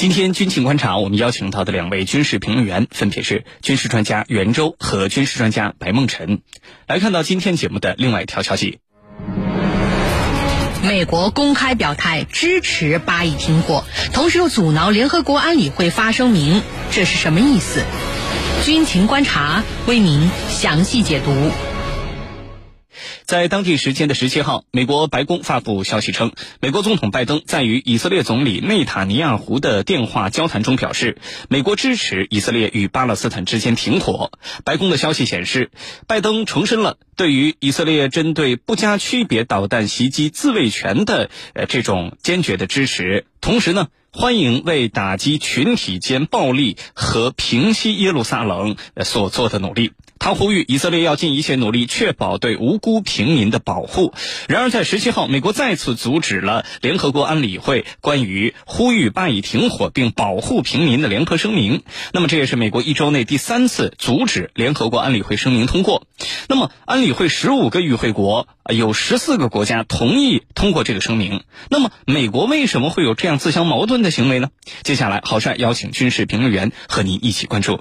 今天军情观察，我们邀请到的两位军事评论员分别是军事专家袁周和军事专家白梦辰。来看到今天节目的另外一条消息：美国公开表态支持巴以停火，同时又阻挠联合国安理会发声明，这是什么意思？军情观察为您详细解读。在当地时间的十七号，美国白宫发布消息称，美国总统拜登在与以色列总理内塔尼亚胡的电话交谈中表示，美国支持以色列与巴勒斯坦之间停火。白宫的消息显示，拜登重申了对于以色列针对不加区别导弹袭击自卫权的呃这种坚决的支持，同时呢，欢迎为打击群体间暴力和平息耶路撒冷所做的努力。他呼吁以色列要尽一切努力，确保对无辜平民的保护。然而，在十七号，美国再次阻止了联合国安理会关于呼吁巴以停火并保护平民的联合声明。那么，这也是美国一周内第三次阻止联合国安理会声明通过。那么，安理会十五个与会国有十四个国家同意通过这个声明。那么，美国为什么会有这样自相矛盾的行为呢？接下来，郝帅邀请军事评论员和您一起关注。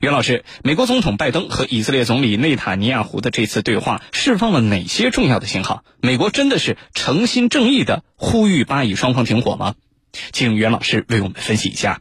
袁老师，美国总统拜登和以色列总理内塔尼亚胡的这次对话释放了哪些重要的信号？美国真的是诚心正义的呼吁巴以双方停火吗？请袁老师为我们分析一下。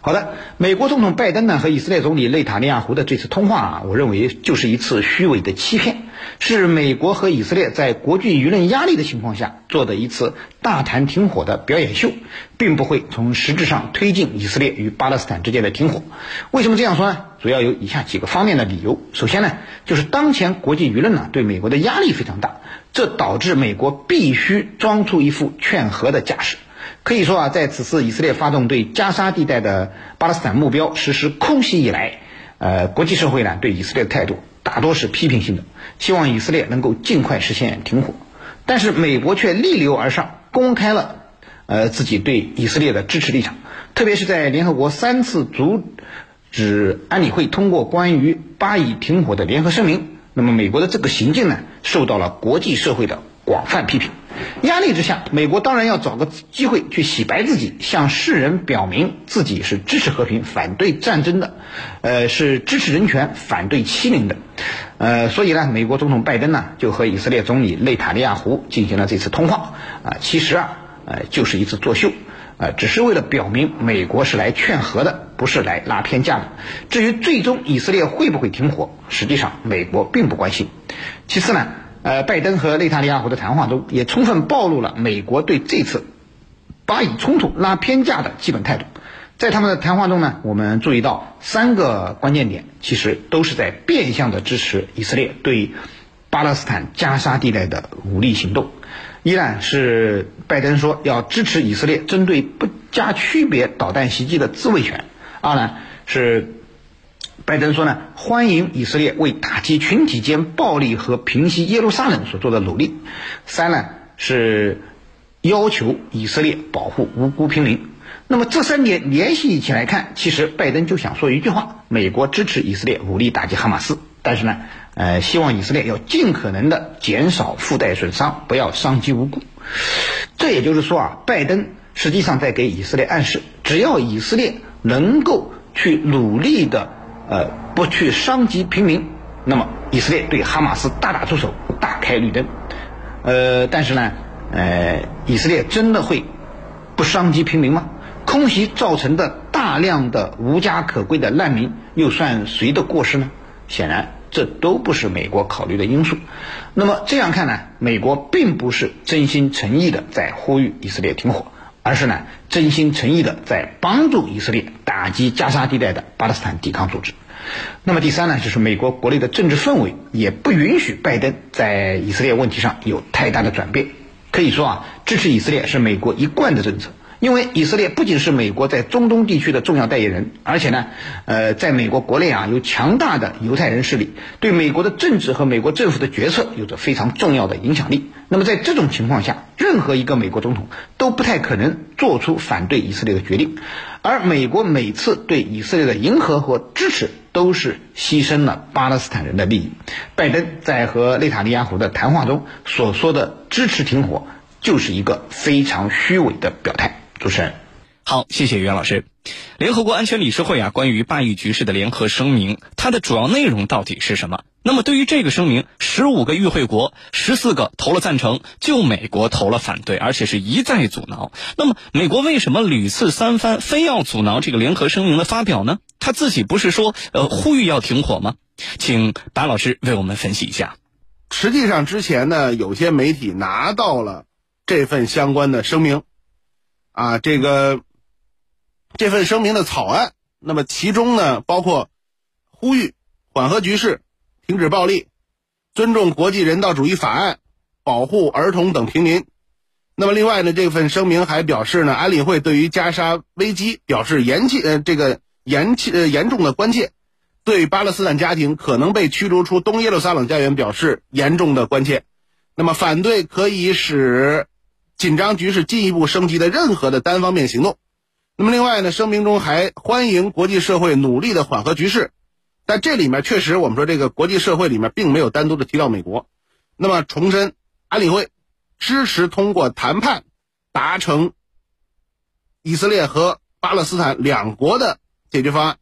好的，美国总统拜登呢和以色列总理内塔尼亚胡的这次通话啊，我认为就是一次虚伪的欺骗，是美国和以色列在国际舆论压力的情况下做的一次大谈停火的表演秀，并不会从实质上推进以色列与巴勒斯坦之间的停火。为什么这样说呢？主要有以下几个方面的理由。首先呢，就是当前国际舆论呢对美国的压力非常大，这导致美国必须装出一副劝和的架势。可以说啊，在此次以色列发动对加沙地带的巴勒斯坦目标实施空袭以来，呃，国际社会呢对以色列的态度大多是批评性的，希望以色列能够尽快实现停火。但是美国却逆流而上，公开了呃自己对以色列的支持立场，特别是在联合国三次阻止安理会通过关于巴以停火的联合声明，那么美国的这个行径呢，受到了国际社会的广泛批评。压力之下，美国当然要找个机会去洗白自己，向世人表明自己是支持和平、反对战争的，呃，是支持人权、反对欺凌的，呃，所以呢，美国总统拜登呢就和以色列总理内塔尼亚胡进行了这次通话，啊，其实啊，呃，就是一次作秀，啊，只是为了表明美国是来劝和的，不是来拉偏架的。至于最终以色列会不会停火，实际上美国并不关心。其次呢。呃，拜登和内塔尼亚胡的谈话中也充分暴露了美国对这次巴以冲突拉偏架的基本态度。在他们的谈话中呢，我们注意到三个关键点，其实都是在变相的支持以色列对巴勒斯坦加沙地带的武力行动。一呢是拜登说要支持以色列针对不加区别导弹袭击的自卫权；二呢是。拜登说呢，欢迎以色列为打击群体间暴力和平息耶路撒冷所做的努力。三呢是要求以色列保护无辜平民。那么这三点联系一起来看，其实拜登就想说一句话：美国支持以色列武力打击哈马斯，但是呢，呃，希望以色列要尽可能的减少附带损伤，不要伤及无辜。这也就是说啊，拜登实际上在给以色列暗示，只要以色列能够去努力的。呃，不去伤及平民，那么以色列对哈马斯大打出手，大开绿灯。呃，但是呢，呃，以色列真的会不伤及平民吗？空袭造成的大量的无家可归的难民，又算谁的过失呢？显然，这都不是美国考虑的因素。那么这样看呢，美国并不是真心诚意的在呼吁以色列停火。而是呢，真心诚意的在帮助以色列打击加沙地带的巴勒斯坦抵抗组织。那么第三呢，就是美国国内的政治氛围也不允许拜登在以色列问题上有太大的转变。可以说啊，支持以色列是美国一贯的政策。因为以色列不仅是美国在中东地区的重要代言人，而且呢，呃，在美国国内啊有强大的犹太人势力，对美国的政治和美国政府的决策有着非常重要的影响力。那么在这种情况下，任何一个美国总统都不太可能做出反对以色列的决定，而美国每次对以色列的迎合和支持，都是牺牲了巴勒斯坦人的利益。拜登在和内塔尼亚胡的谈话中所说的支持停火，就是一个非常虚伪的表态。主持人。好，谢谢袁老师。联合国安全理事会啊，关于巴以局势的联合声明，它的主要内容到底是什么？那么对于这个声明，十五个与会国，十四个投了赞成，就美国投了反对，而且是一再阻挠。那么美国为什么屡次三番非要阻挠这个联合声明的发表呢？他自己不是说呃呼吁要停火吗？请白老师为我们分析一下。实际上之前呢，有些媒体拿到了这份相关的声明，啊，这个。这份声明的草案，那么其中呢，包括呼吁缓和局势、停止暴力、尊重国际人道主义法案、保护儿童等平民。那么另外呢，这份声明还表示呢，安理会对于加沙危机表示严切呃这个严切呃严重的关切，对巴勒斯坦家庭可能被驱逐出东耶路撒冷家园表示严重的关切。那么反对可以使紧张局势进一步升级的任何的单方面行动。那么另外呢，声明中还欢迎国际社会努力的缓和局势，但这里面确实我们说这个国际社会里面并没有单独的提到美国。那么重申，安理会支持通过谈判达成以色列和巴勒斯坦两国的解决方案，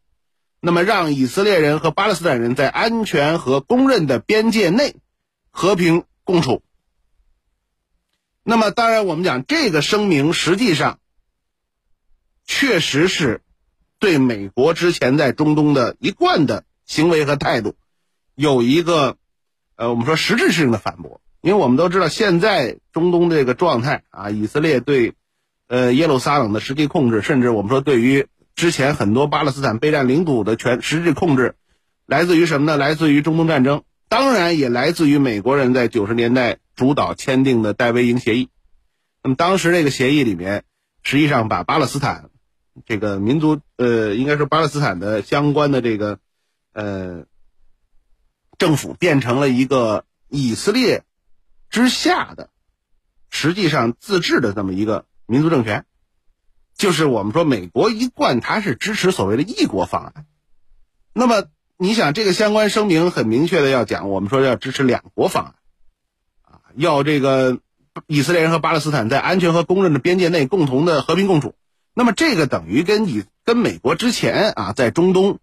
那么让以色列人和巴勒斯坦人在安全和公认的边界内和平共处。那么当然，我们讲这个声明实际上。确实是对美国之前在中东的一贯的行为和态度有一个呃，我们说实质性的反驳。因为我们都知道，现在中东这个状态啊，以色列对呃耶路撒冷的实际控制，甚至我们说对于之前很多巴勒斯坦备战领土的全实质控制，来自于什么呢？来自于中东战争，当然也来自于美国人在九十年代主导签订的戴维营协议。那么当时这个协议里面，实际上把巴勒斯坦。这个民族，呃，应该说巴勒斯坦的相关的这个，呃，政府变成了一个以色列之下的，实际上自治的这么一个民族政权，就是我们说美国一贯它是支持所谓的“一国”方案。那么你想，这个相关声明很明确的要讲，我们说要支持“两国”方案，啊，要这个以色列人和巴勒斯坦在安全和公认的边界内共同的和平共处。那么这个等于跟以跟美国之前啊在中东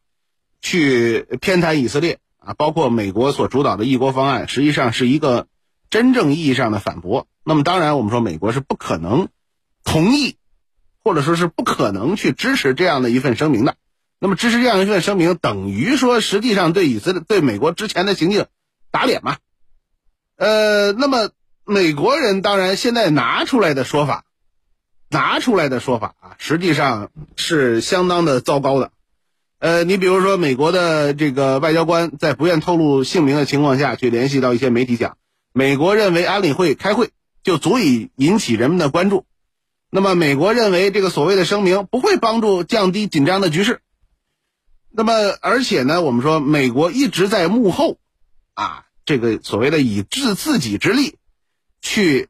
去偏袒以色列啊，包括美国所主导的一国方案，实际上是一个真正意义上的反驳。那么当然，我们说美国是不可能同意，或者说是不可能去支持这样的一份声明的。那么支持这样一份声明，等于说实际上对以色列对美国之前的行径打脸嘛？呃，那么美国人当然现在拿出来的说法。拿出来的说法啊，实际上是相当的糟糕的。呃，你比如说，美国的这个外交官在不愿透露姓名的情况下去联系到一些媒体讲，美国认为安理会开会就足以引起人们的关注。那么，美国认为这个所谓的声明不会帮助降低紧张的局势。那么，而且呢，我们说美国一直在幕后，啊，这个所谓的以自自己之力去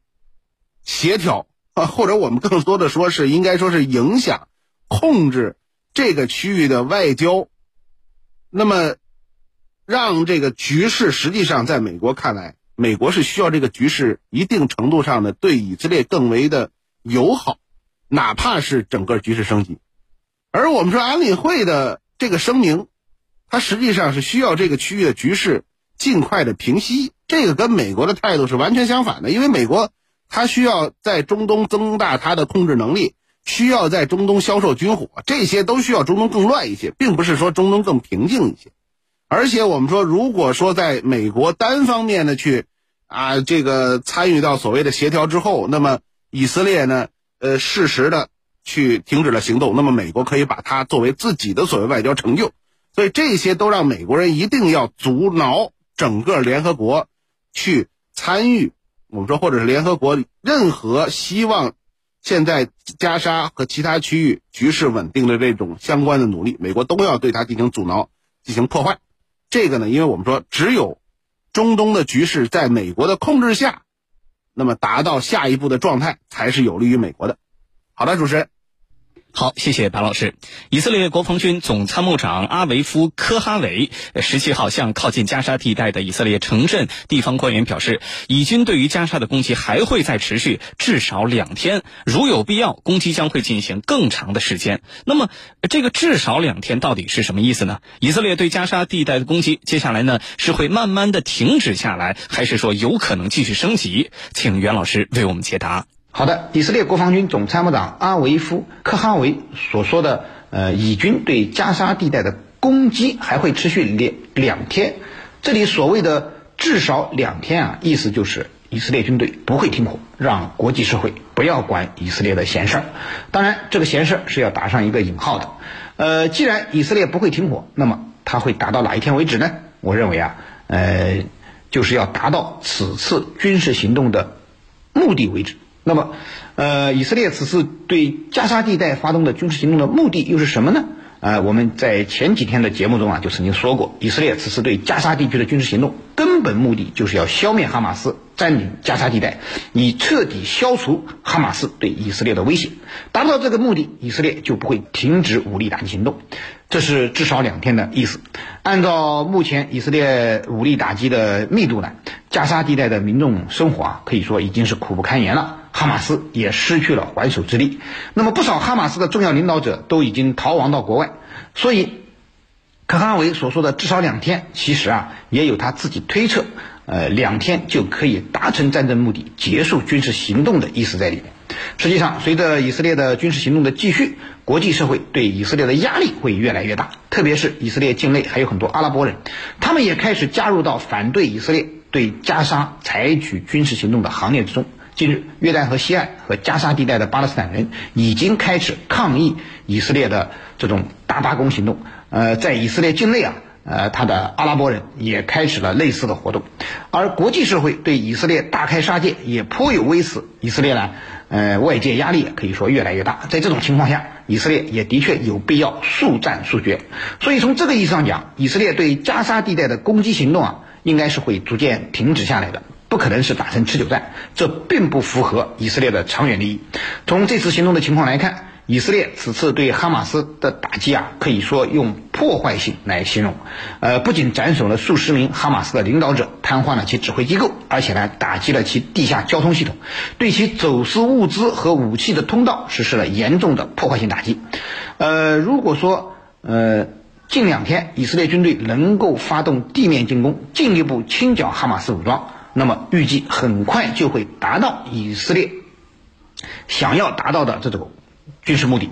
协调。啊，或者我们更多的说是应该说是影响、控制这个区域的外交，那么让这个局势实际上在美国看来，美国是需要这个局势一定程度上的对以色列更为的友好，哪怕是整个局势升级。而我们说安理会的这个声明，它实际上是需要这个区域的局势尽快的平息，这个跟美国的态度是完全相反的，因为美国。他需要在中东增大他的控制能力，需要在中东销售军火，这些都需要中东更乱一些，并不是说中东更平静一些。而且我们说，如果说在美国单方面的去啊这个参与到所谓的协调之后，那么以色列呢，呃，适时的去停止了行动，那么美国可以把它作为自己的所谓外交成就。所以这些都让美国人一定要阻挠整个联合国去参与。我们说，或者是联合国任何希望现在加沙和其他区域局势稳定的这种相关的努力，美国都要对它进行阻挠、进行破坏。这个呢，因为我们说，只有中东的局势在美国的控制下，那么达到下一步的状态，才是有利于美国的。好的，主持人。好，谢谢白老师。以色列国防军总参谋长阿维夫·科哈维十七号向靠近加沙地带的以色列城镇地方官员表示，以军对于加沙的攻击还会再持续至少两天，如有必要，攻击将会进行更长的时间。那么，这个至少两天到底是什么意思呢？以色列对加沙地带的攻击，接下来呢是会慢慢的停止下来，还是说有可能继续升级？请袁老师为我们解答。好的，以色列国防军总参谋长阿维夫·科哈维所说的，呃，以军对加沙地带的攻击还会持续两两天。这里所谓的至少两天啊，意思就是以色列军队不会停火，让国际社会不要管以色列的闲事儿。当然，这个闲事儿是要打上一个引号的。呃，既然以色列不会停火，那么他会打到哪一天为止呢？我认为啊，呃，就是要达到此次军事行动的目的为止。那么，呃，以色列此次对加沙地带发动的军事行动的目的又是什么呢？呃，我们在前几天的节目中啊，就曾经说过，以色列此次对加沙地区的军事行动根本目的就是要消灭哈马斯，占领加沙地带，以彻底消除哈马斯对以色列的威胁。达到这个目的，以色列就不会停止武力打击行动。这是至少两天的意思。按照目前以色列武力打击的密度呢，加沙地带的民众生活啊，可以说已经是苦不堪言了。哈马斯也失去了还手之力，那么不少哈马斯的重要领导者都已经逃亡到国外，所以，可哈维所说的至少两天，其实啊也有他自己推测，呃，两天就可以达成战争目的、结束军事行动的意思在里面。实际上，随着以色列的军事行动的继续，国际社会对以色列的压力会越来越大，特别是以色列境内还有很多阿拉伯人，他们也开始加入到反对以色列对加沙采取军事行动的行列之中。近日，约旦河西岸和加沙地带的巴勒斯坦人已经开始抗议以色列的这种大罢工行动。呃，在以色列境内啊，呃，他的阿拉伯人也开始了类似的活动。而国际社会对以色列大开杀戒，也颇有微词。以色列呢，呃，外界压力可以说越来越大。在这种情况下，以色列也的确有必要速战速决。所以从这个意义上讲，以色列对加沙地带的攻击行动啊，应该是会逐渐停止下来的。不可能是打成持久战，这并不符合以色列的长远利益。从这次行动的情况来看，以色列此次对哈马斯的打击啊，可以说用破坏性来形容。呃，不仅斩首了数十名哈马斯的领导者，瘫痪了其指挥机构，而且呢，打击了其地下交通系统，对其走私物资和武器的通道实施了严重的破坏性打击。呃，如果说呃近两天以色列军队能够发动地面进攻，进一步清剿哈马斯武装。那么预计很快就会达到以色列想要达到的这种军事目的，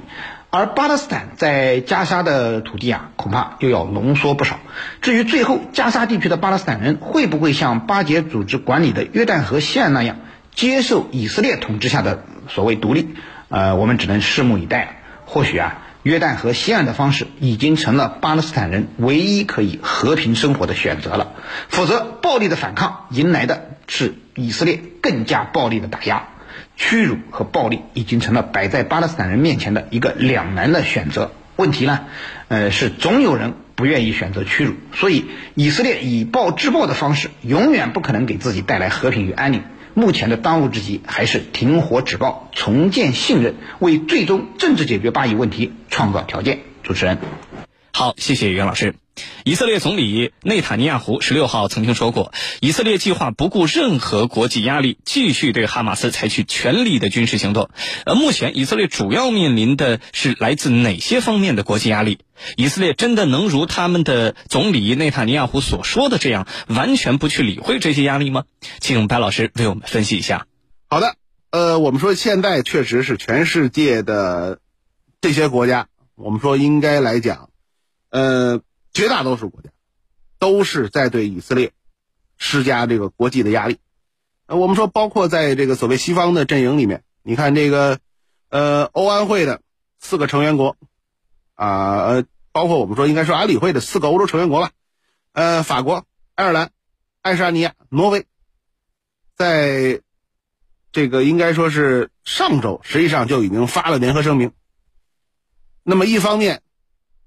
而巴勒斯坦在加沙的土地啊，恐怕又要浓缩不少。至于最后加沙地区的巴勒斯坦人会不会像巴结组织管理的约旦河西岸那样接受以色列统治下的所谓独立，呃，我们只能拭目以待。或许啊。约旦河西岸的方式已经成了巴勒斯坦人唯一可以和平生活的选择了，否则暴力的反抗迎来的是以色列更加暴力的打压，屈辱和暴力已经成了摆在巴勒斯坦人面前的一个两难的选择。问题呢，呃，是总有人不愿意选择屈辱，所以以色列以暴制暴的方式永远不可能给自己带来和平与安宁。目前的当务之急还是停火止暴，重建信任，为最终政治解决巴以问题创造条件。主持人，好，谢谢袁老师。以色列总理内塔尼亚胡十六号曾经说过，以色列计划不顾任何国际压力，继续对哈马斯采取全力的军事行动。呃，目前以色列主要面临的是来自哪些方面的国际压力？以色列真的能如他们的总理内塔尼亚胡所说的这样，完全不去理会这些压力吗？请白老师为我们分析一下。好的，呃，我们说现在确实是全世界的这些国家，我们说应该来讲，呃。绝大多数国家都是在对以色列施加这个国际的压力。呃，我们说，包括在这个所谓西方的阵营里面，你看这个，呃，欧安会的四个成员国，啊，呃，包括我们说应该说安理会的四个欧洲成员国吧，呃，法国、爱尔兰、爱沙尼亚、挪威，在这个应该说是上周，实际上就已经发了联合声明。那么一方面，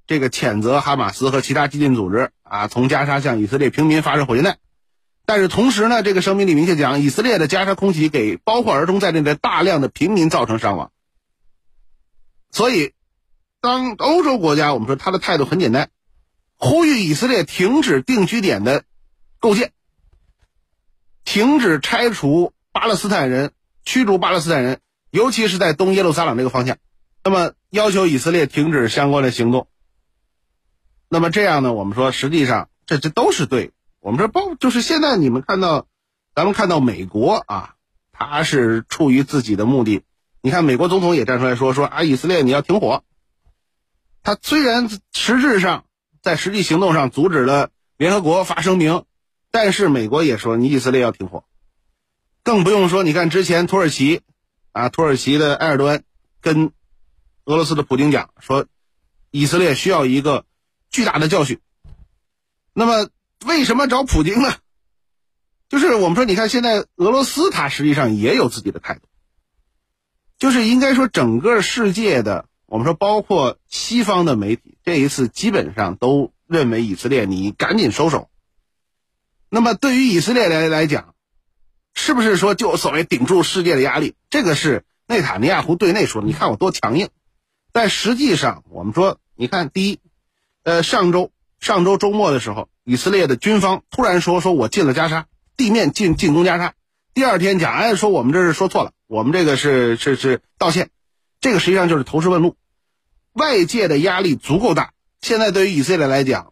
这个谴责哈马斯和其他激进组织啊，从加沙向以色列平民发射火箭弹，但是同时呢，这个声明里明确讲，以色列的加沙空袭给包括儿童在内的大量的平民造成伤亡。所以当欧洲国家，我们说他的态度很简单，呼吁以色列停止定居点的构建，停止拆除巴勒斯坦人、驱逐巴勒斯坦人，尤其是在东耶路撒冷这个方向。那么要求以色列停止相关的行动。那么这样呢？我们说，实际上这这都是对。我们说包就是现在你们看到，咱们看到美国啊，他是出于自己的目的。你看，美国总统也站出来说说啊，以色列你要停火。他虽然实质上在实际行动上阻止了联合国发声明，但是美国也说你以色列要停火。更不用说，你看之前土耳其啊，土耳其的埃尔多安跟俄罗斯的普京讲说，以色列需要一个巨大的教训。那么为什么找普京呢？就是我们说，你看现在俄罗斯它实际上也有自己的态度。就是应该说，整个世界的，我们说包括西方的媒体，这一次基本上都认为以色列你赶紧收手。那么对于以色列来来讲，是不是说就所谓顶住世界的压力？这个是内塔尼亚胡对内说的，你看我多强硬。但实际上，我们说，你看，第一，呃，上周上周周末的时候，以色列的军方突然说说我进了加沙，地面进进攻加沙。第二天讲，哎，说我们这是说错了。我们这个是是是道歉，这个实际上就是投石问路，外界的压力足够大。现在对于以色列来讲，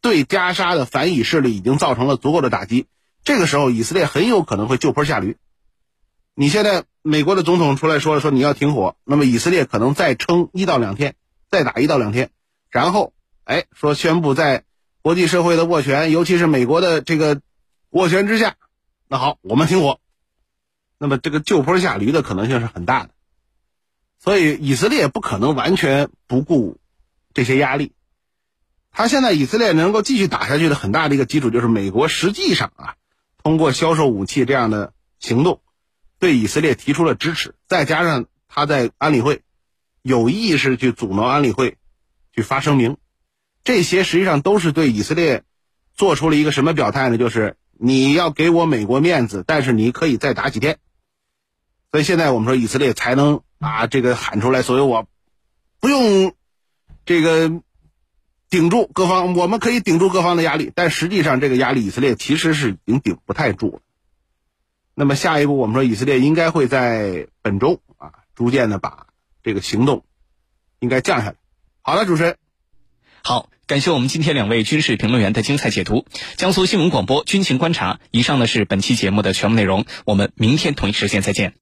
对加沙的反以势力已经造成了足够的打击。这个时候，以色列很有可能会就坡下驴。你现在美国的总统出来说了，说你要停火，那么以色列可能再撑一到两天，再打一到两天，然后哎说宣布在国际社会的斡旋，尤其是美国的这个斡旋之下，那好，我们停火。那么这个就坡下驴的可能性是很大的，所以以色列不可能完全不顾这些压力。他现在以色列能够继续打下去的很大的一个基础就是美国实际上啊，通过销售武器这样的行动，对以色列提出了支持，再加上他在安理会有意识去阻挠安理会去发声明，这些实际上都是对以色列做出了一个什么表态呢？就是你要给我美国面子，但是你可以再打几天。所以现在我们说以色列才能啊，这个喊出来，所以我不用这个顶住各方，我们可以顶住各方的压力，但实际上这个压力以色列其实是已经顶不太住了。那么下一步，我们说以色列应该会在本周啊，逐渐的把这个行动应该降下来。好的，主持人，好，感谢我们今天两位军事评论员的精彩解读。江苏新闻广播军情观察，以上呢是本期节目的全部内容，我们明天同一时间再见。